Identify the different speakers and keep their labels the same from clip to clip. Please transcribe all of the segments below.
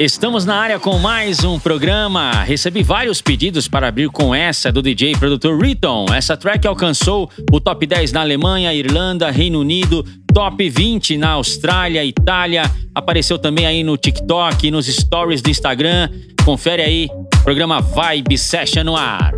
Speaker 1: Estamos na área com mais um programa. Recebi vários pedidos para abrir com essa do DJ produtor Riton. Essa track alcançou o top 10 na Alemanha, Irlanda, Reino Unido, top 20 na Austrália, Itália. Apareceu também aí no TikTok, nos stories do Instagram. Confere aí, programa Vibe Session no ar.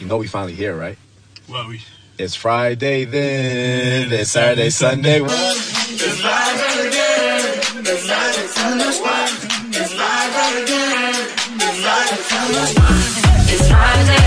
Speaker 2: Know we finally here, right?
Speaker 3: Well, we.
Speaker 2: It's Friday then. It's Saturday, Sunday.
Speaker 3: It's Friday again. It's Friday, Sunday. It's Friday again. It's Friday, Sunday. It's Friday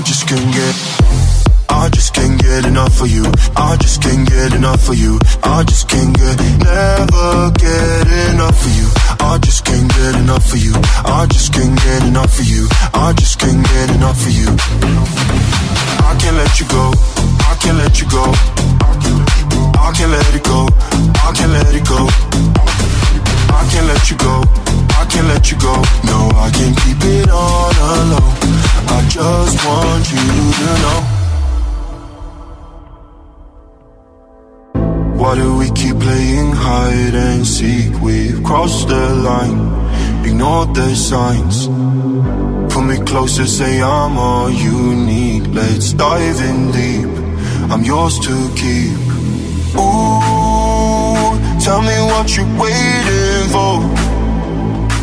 Speaker 4: I
Speaker 5: just
Speaker 6: can't get. I just can't get enough of you. I just can't get enough of you. I just can't get, never get enough of you. I just can't get enough of you. I just can't get enough of you. I just can't get enough of you. I can't let you go. I can't let you go. I can't let it go. I can't let it go. I can't let you go. Can't let you go. No, I can't keep it all alone. I just want you to know. Why do we keep playing hide and seek? We've crossed the line, ignored the signs. Pull me closer, say I'm all you need. Let's dive in deep. I'm yours to keep. Ooh, tell me what you're waiting for.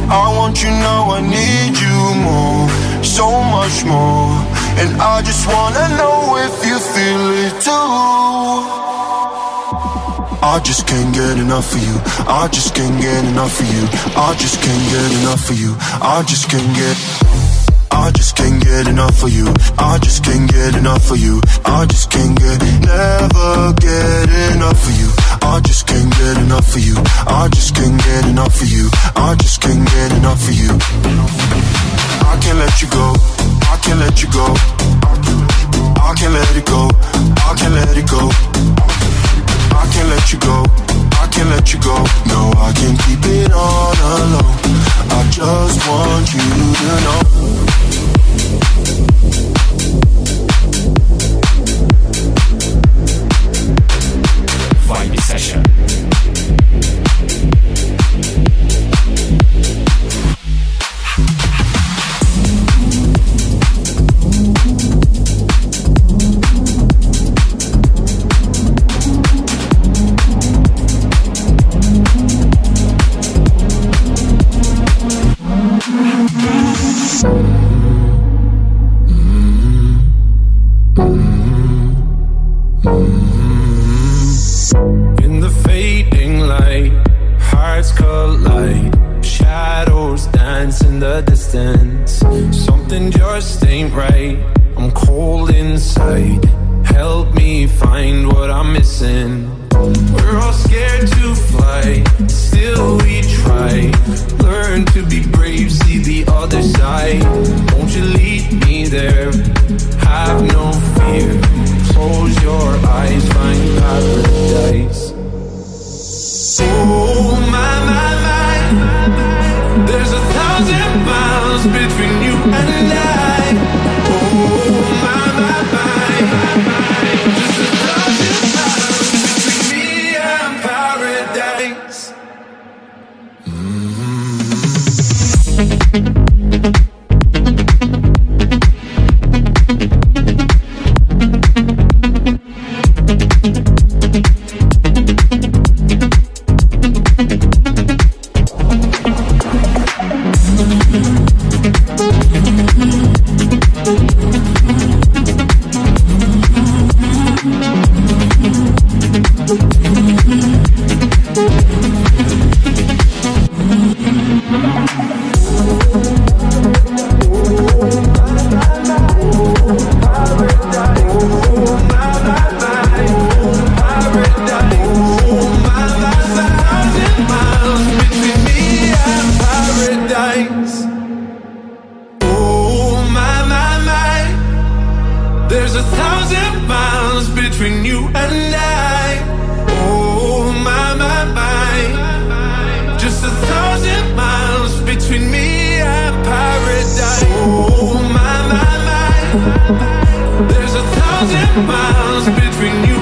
Speaker 6: I want you now, I need you more, so much more. And I just wanna know if you feel it too. I just can't get enough of you. I just can't get enough of you. I just can't get enough of you. I just can't get. I just can't get enough of you. I just can't get enough of you. I just can't get, never get enough of you. I just can't get enough of you. I just can't get enough of you. I just can't get enough of you. I can't let you go. I can't let you go. I can't let it go. I can't let it go. I can't let you go. I can't let you go. No, I can't keep it all alone. I just want you to know.
Speaker 2: Session.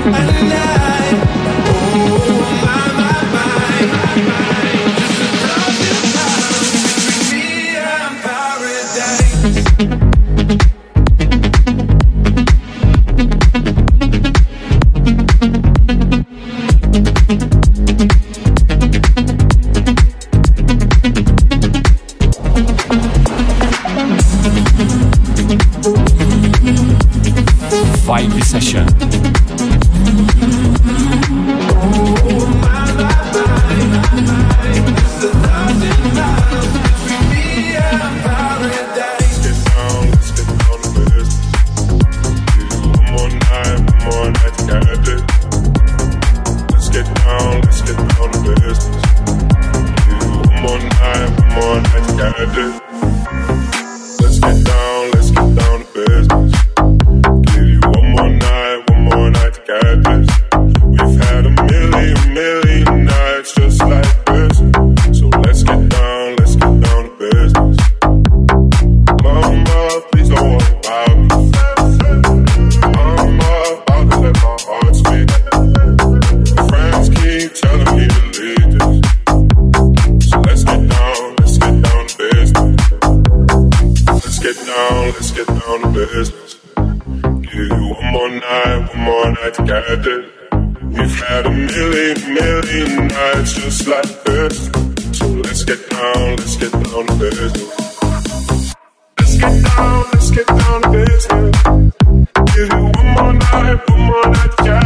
Speaker 7: And now this. Give you one more night, one more night together. We've had a million, million nights just
Speaker 8: like this. So let's get down, let's
Speaker 9: get down
Speaker 10: to business. Let's get down, let's get down to business. Give you one more night, one more night together.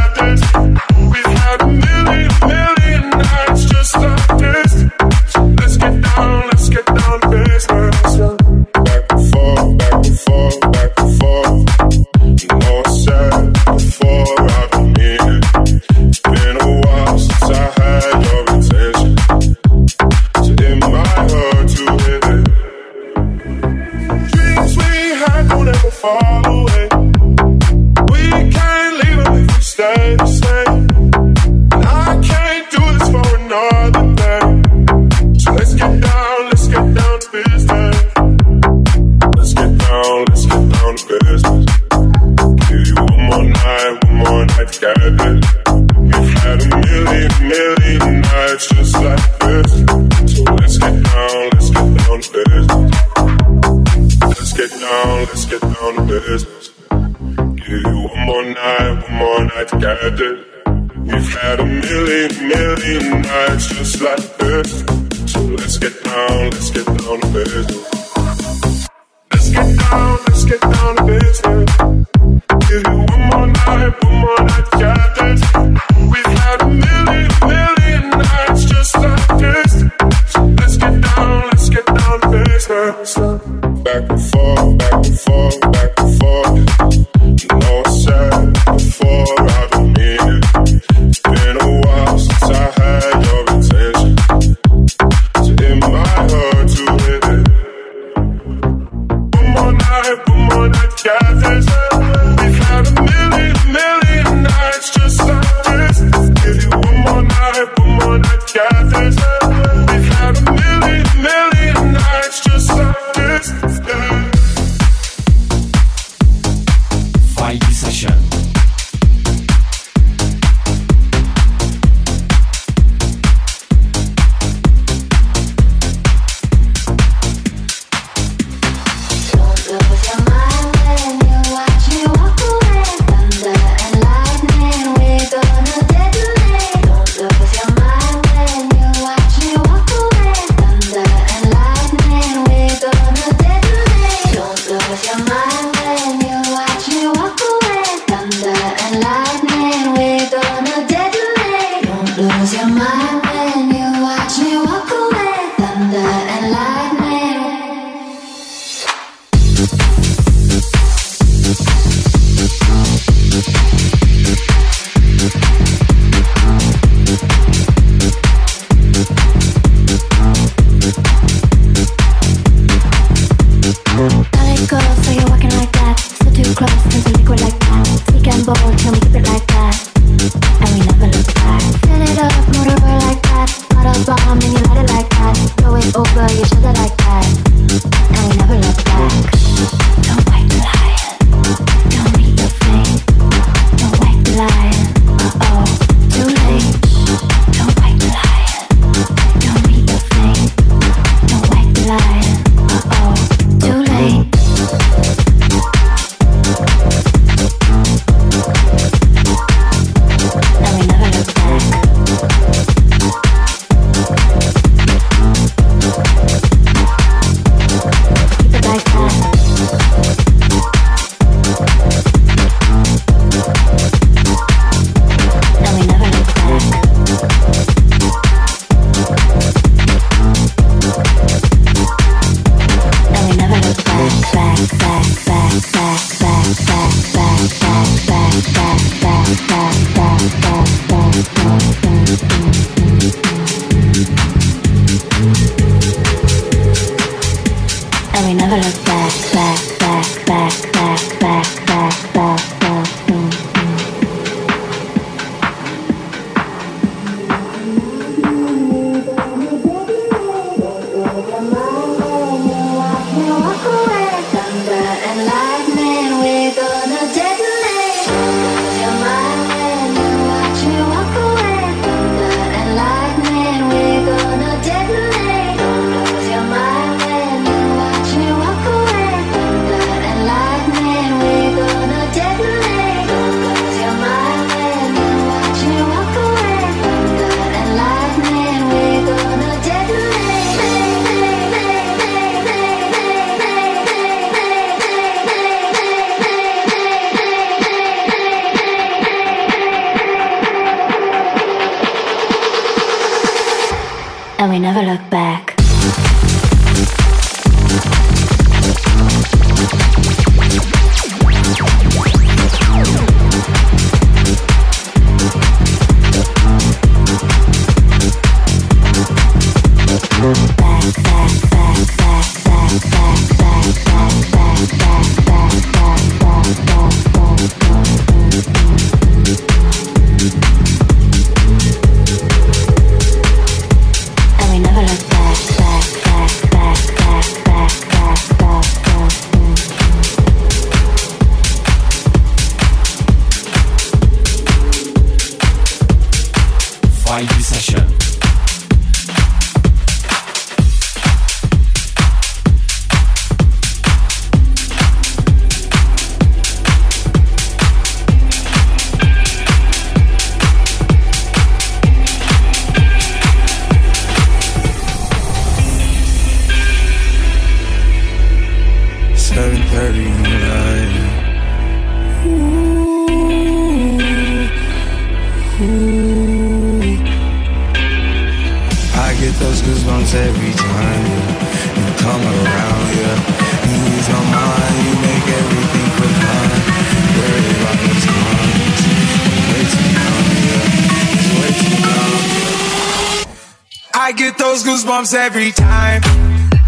Speaker 10: Those every time.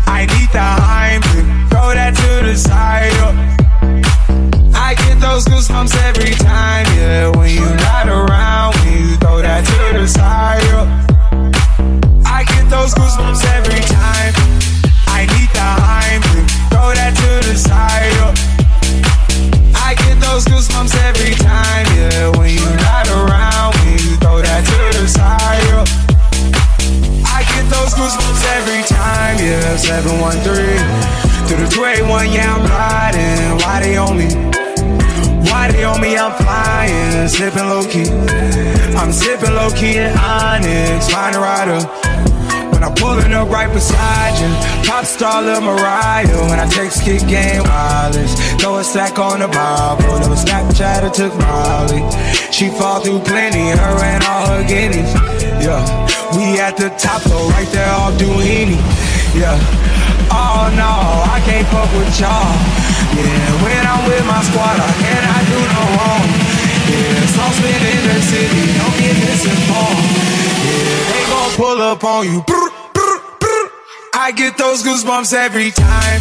Speaker 10: I need the Heimlich, throw that to the side. yeah. I get those goosebumps every time, yeah. When you're not around, when you throw that to the side. yeah. I get those goosebumps every time. I need the Heimlich, throw that to the side. yeah. I get those goosebumps every time, yeah. 713 through the 281, yeah, I'm riding. Why they on me? Why they on me? I'm flying, sipping low key. I'm sipping low key in Onyx, find a rider. When I'm pulling up right beside you, pop star Lil Mariah. When I text kick game wireless, throw a stack on the Bible. Never Snapchat or took Molly. She fall through plenty, her and all her guineas. Yeah, we at the top though, right there off Duini. Yeah. Oh no, I can't fuck with y'all. Yeah, when I'm with my squad, I cannot do no wrong. Yeah, saucepan in the city, don't get misinformed. Yeah, they gon' pull up on you. Brr, brr, brr. I get those goosebumps every time.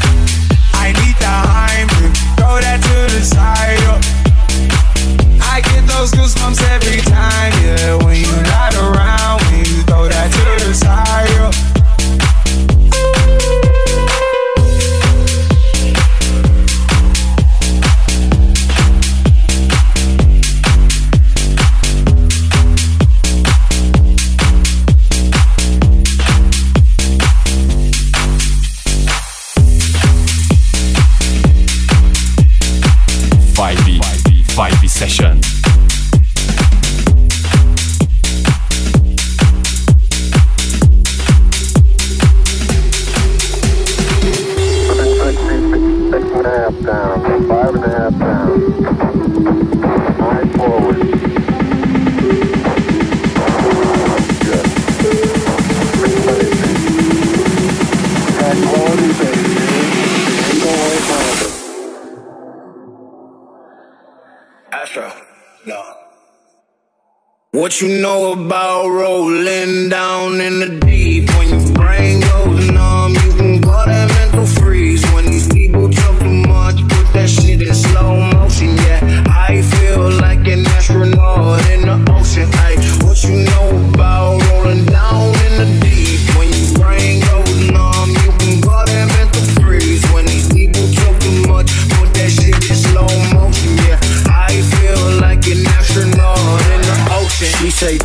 Speaker 10: I need the Heimlich, throw that to the side. yeah. I get those goosebumps every time, yeah. When you're not around, when you throw that to the side. yeah. What you know about rolling down in the deep? When your brain goes numb,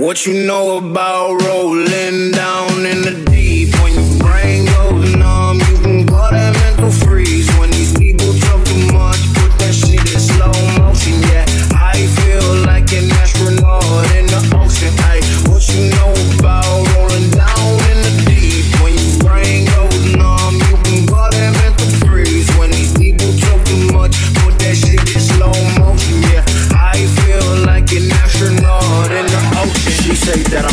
Speaker 11: What you know about rolling down in the deep? When your brain goes numb, you can call that mental freeze. Say that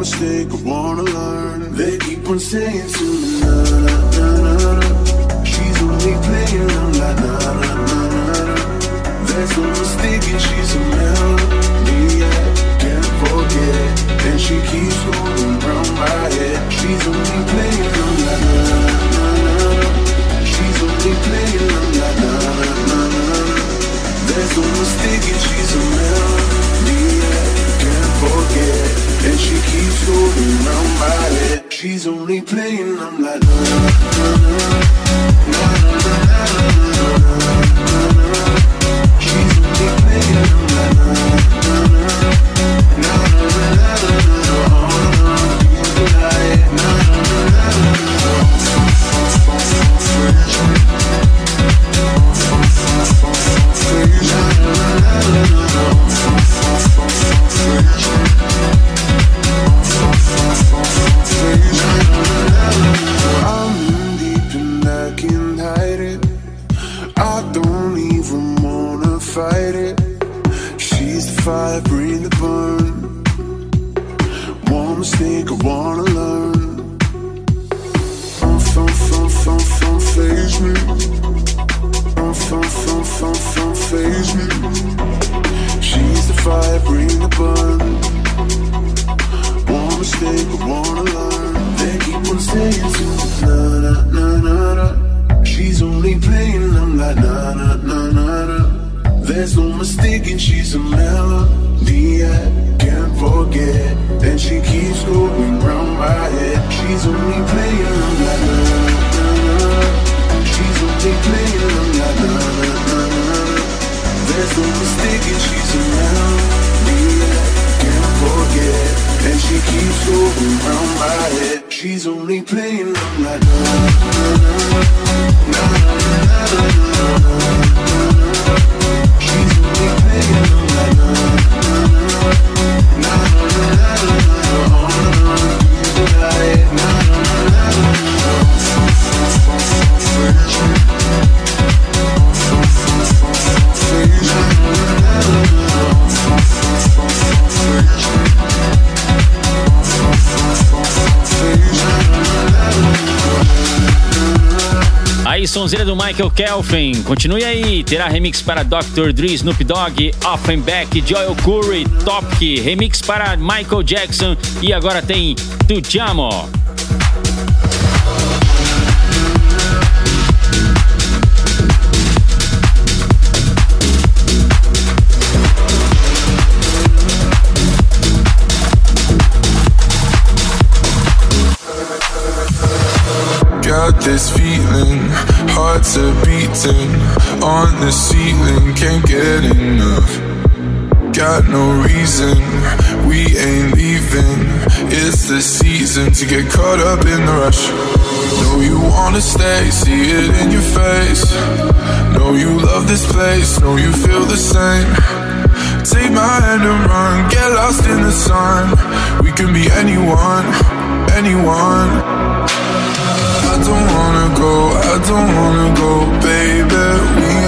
Speaker 5: mistake, I wanna learn. They keep on saying to me, na na na na. She's only playing, I'm like na na na na. There's no mistaking, she's a melody. I can't forget. And she keeps going round my head. She's only playing, I'm like na na na na. She's only playing, I'm like na na na na. There's no mistaking, she's a melody. She keeps going round my head. She's only playing, I'm like na na na na na na na na na na. She's only playing, I'm like na
Speaker 1: Michael Kelvin. Continue aí, terá remix para Dr. Dre, Snoop Dogg, Offenbeck, Joel Curry, Topic, remix para Michael Jackson e agora tem Tu
Speaker 12: Te Amo. this feeling hearts are beating on the ceiling, can't get enough. Got no reason, we ain't leaving. It's the season to get caught up in the rush. Know you wanna stay, see it in your face. Know you love this place, know you feel the same. Take my hand and run, get lost in the sun. We can be anyone, anyone. I don't wanna go I don't wanna go, baby. We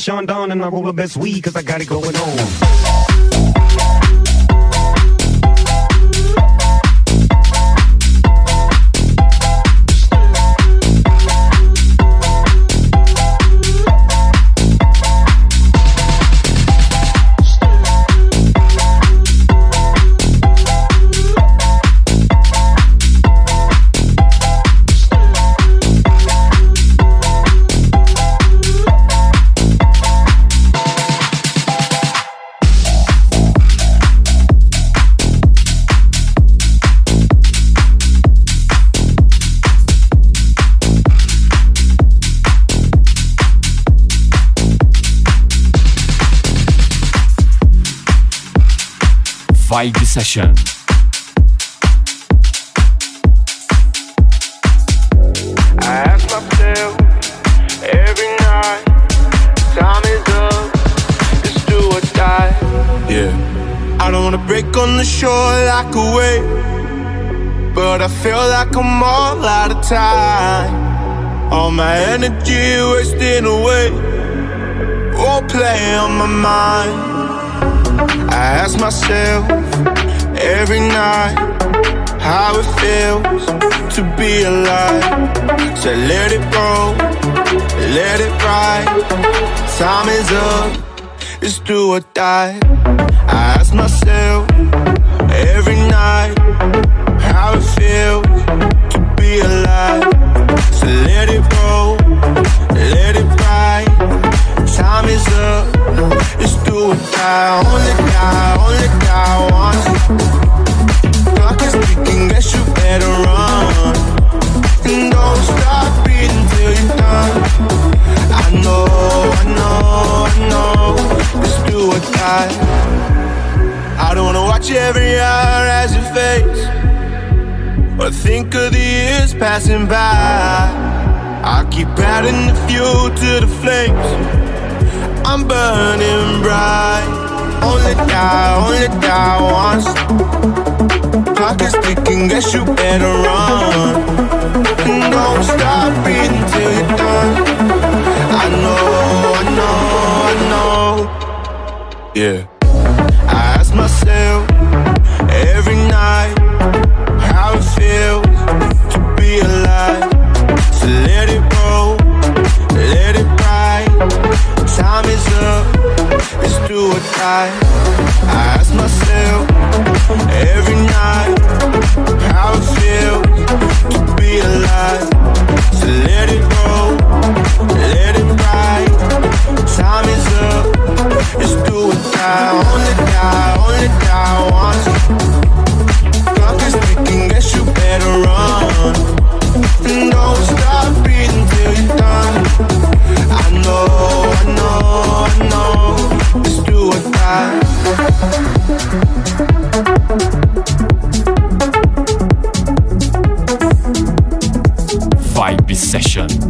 Speaker 13: Sean down and I roll the best weed cause I got it going on.
Speaker 14: Or die.
Speaker 11: Yeah. I don't wanna break on the shore like a wave, but I feel like I'm all out of time. All my energy wasting away, won't play on my mind. I ask myself every night how it feels to be alive. So let it go, let it ride. Time is up, it's do or die. I ask myself every night how it feels to be alive. So let it go, let it ride. Time is up, it's do or die. Only die, only die once. Clock is ticking, guess you better run. And don't stop beating till you're done. I know, I know, I know. Let's do or die. I don't wanna watch every hour as it fades. Or think of the years passing by. I keep adding the fuel to the flames. I'm burning bright. Only die, only die once. Clock is ticking, guess you better run. And don't stop breathing till you're done. I know, I know, I know. Yeah. I ask myself or die. I ask myself every night how it feels to be alive. So let it roll, let it ride. Time is up, it's do or die. Only die, only die once. Clock is ticking, guess you better run. Don't stop
Speaker 15: Vibe Session.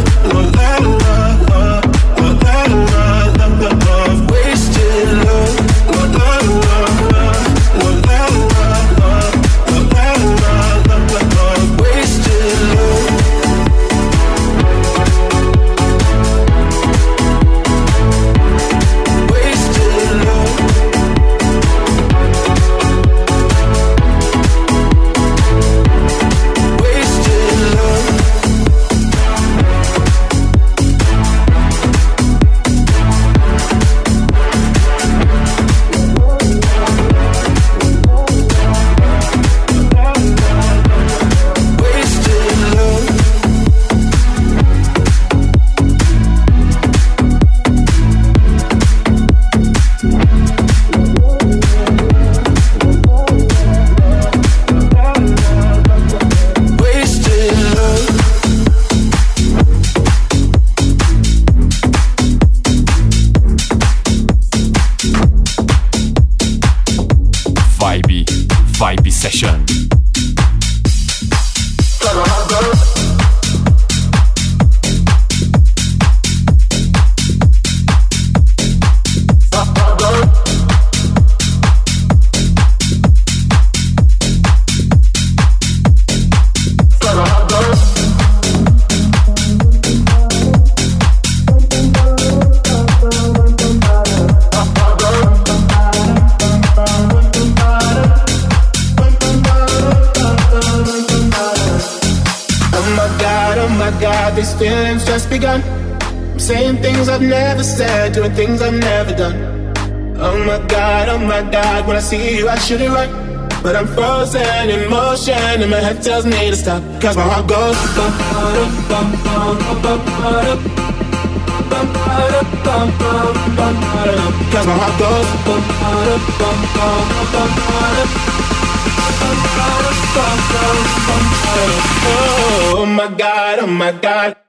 Speaker 2: I should it right. But I'm frozen in motion, and my head tells me to stop. Cause my heart goes. Cause my heart goes. Oh my god, oh my god.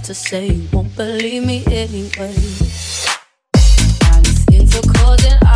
Speaker 2: To
Speaker 3: say you won't believe me anyway.
Speaker 16: Vibe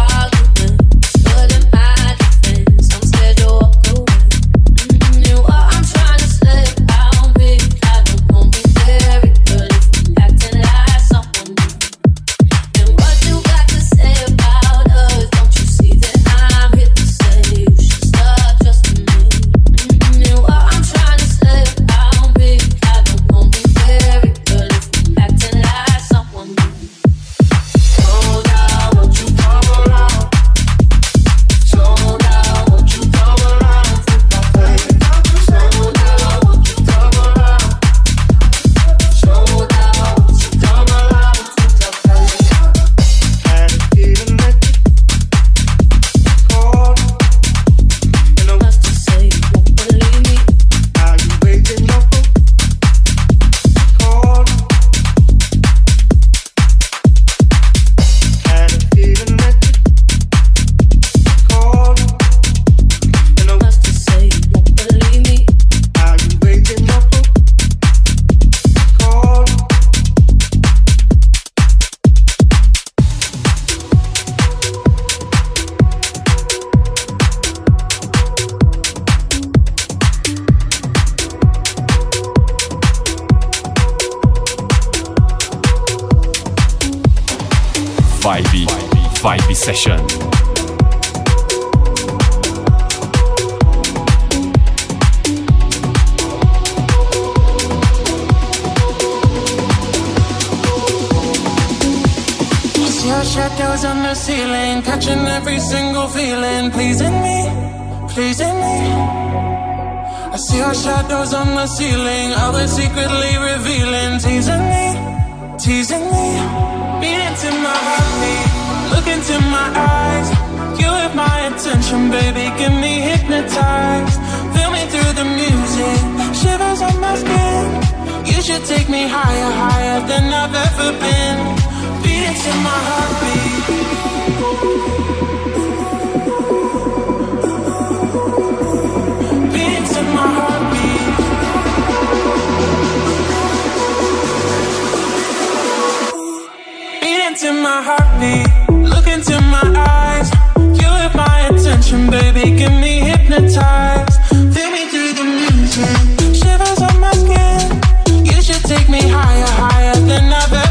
Speaker 17: See our shadows on the ceiling, catching every single feeling, pleasing me, pleasing me. I see your shadows on the ceiling, all secretly revealing, teasing me, teasing me. Beat into my heartbeat, look into my eyes. You have my attention, baby, get me hypnotized. Feel me through the music, shivers on my skin. You should take me higher, higher than I've ever been. Beat into my heartbeat. Beat into my heartbeat. Beat into my heartbeat. Look into my eyes. You have my attention, baby. Get me hypnotized. Feel me through the music. Shivers on my skin. You should take me higher, higher than ever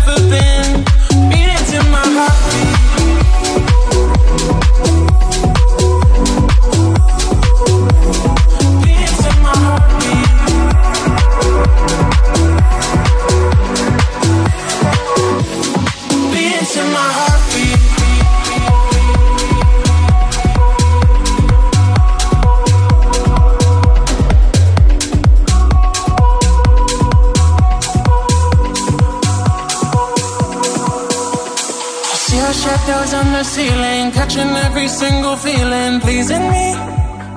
Speaker 17: ceiling, catching every single feeling, pleasing me,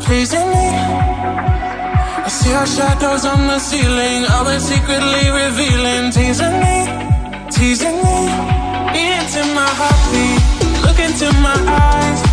Speaker 17: pleasing me. I see our shadows on the ceiling, all they secretly revealing, teasing me, teasing me. Beat into my heartbeat, look into my eyes.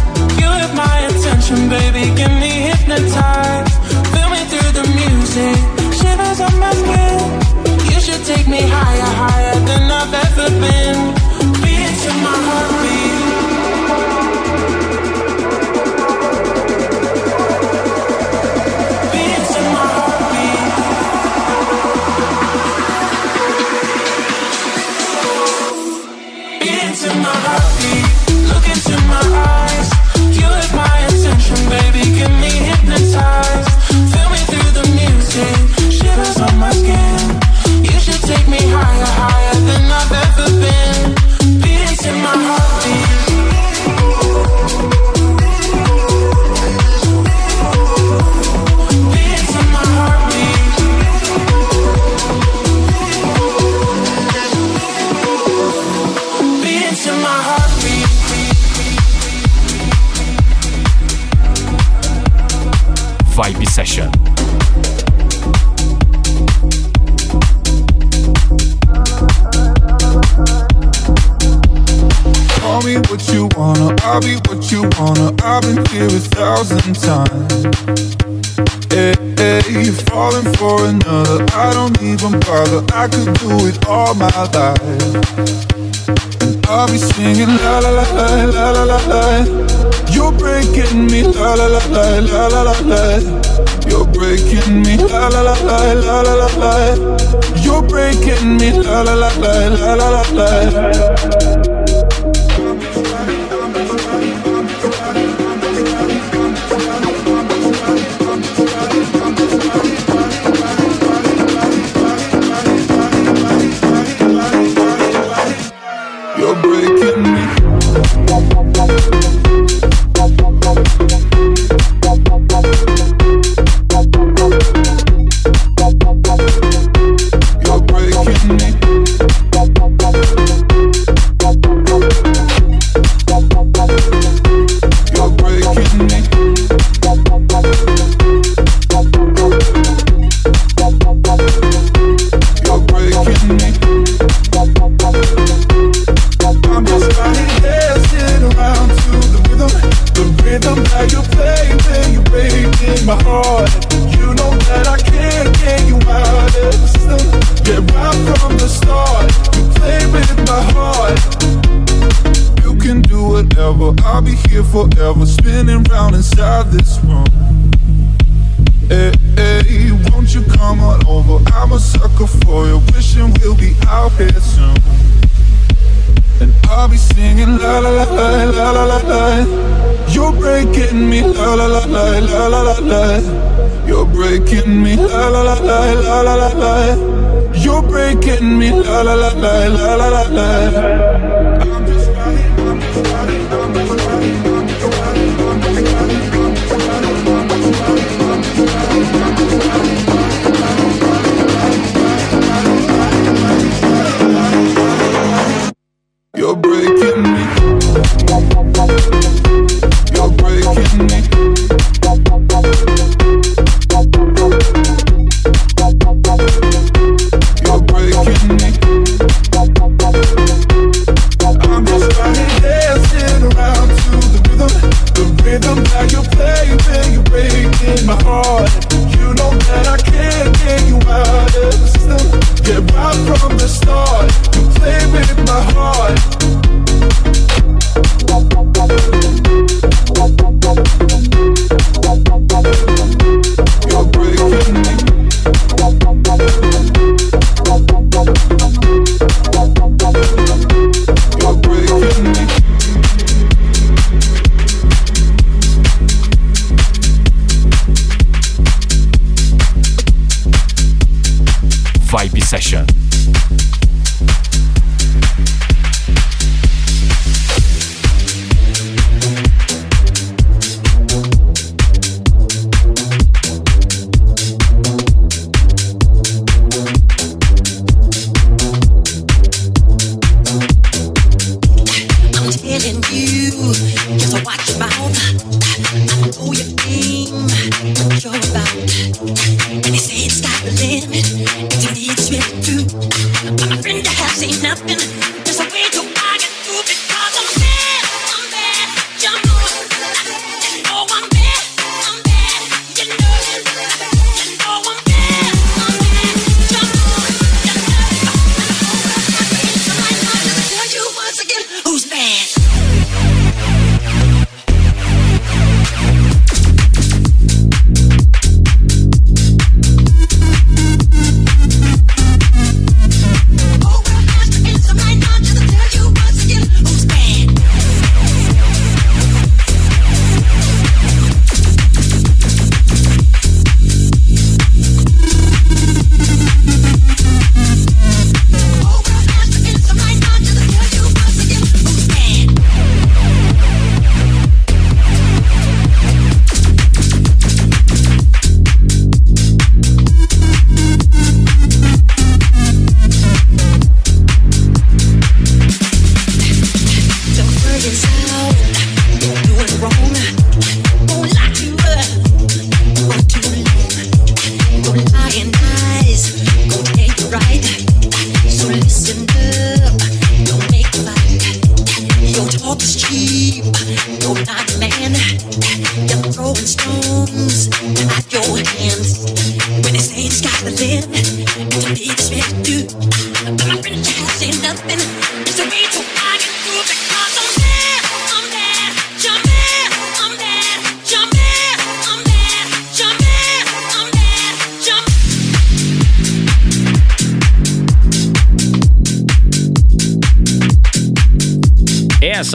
Speaker 18: la la la la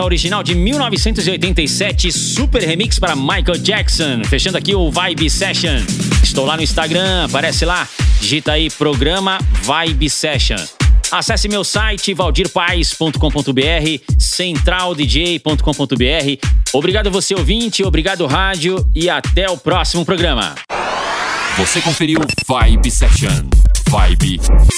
Speaker 1: original de 1987, super remix para Michael Jackson. Fechando aqui o Vibe Session. Estou lá no Instagram, aparece lá. Digita aí programa Vibe Session. Acesse meu site valdirpaes.com.br, centraldj.com.br. Obrigado você ouvinte, obrigado rádio e até o próximo programa.
Speaker 16: Você conferiu Vibe Session. Vibe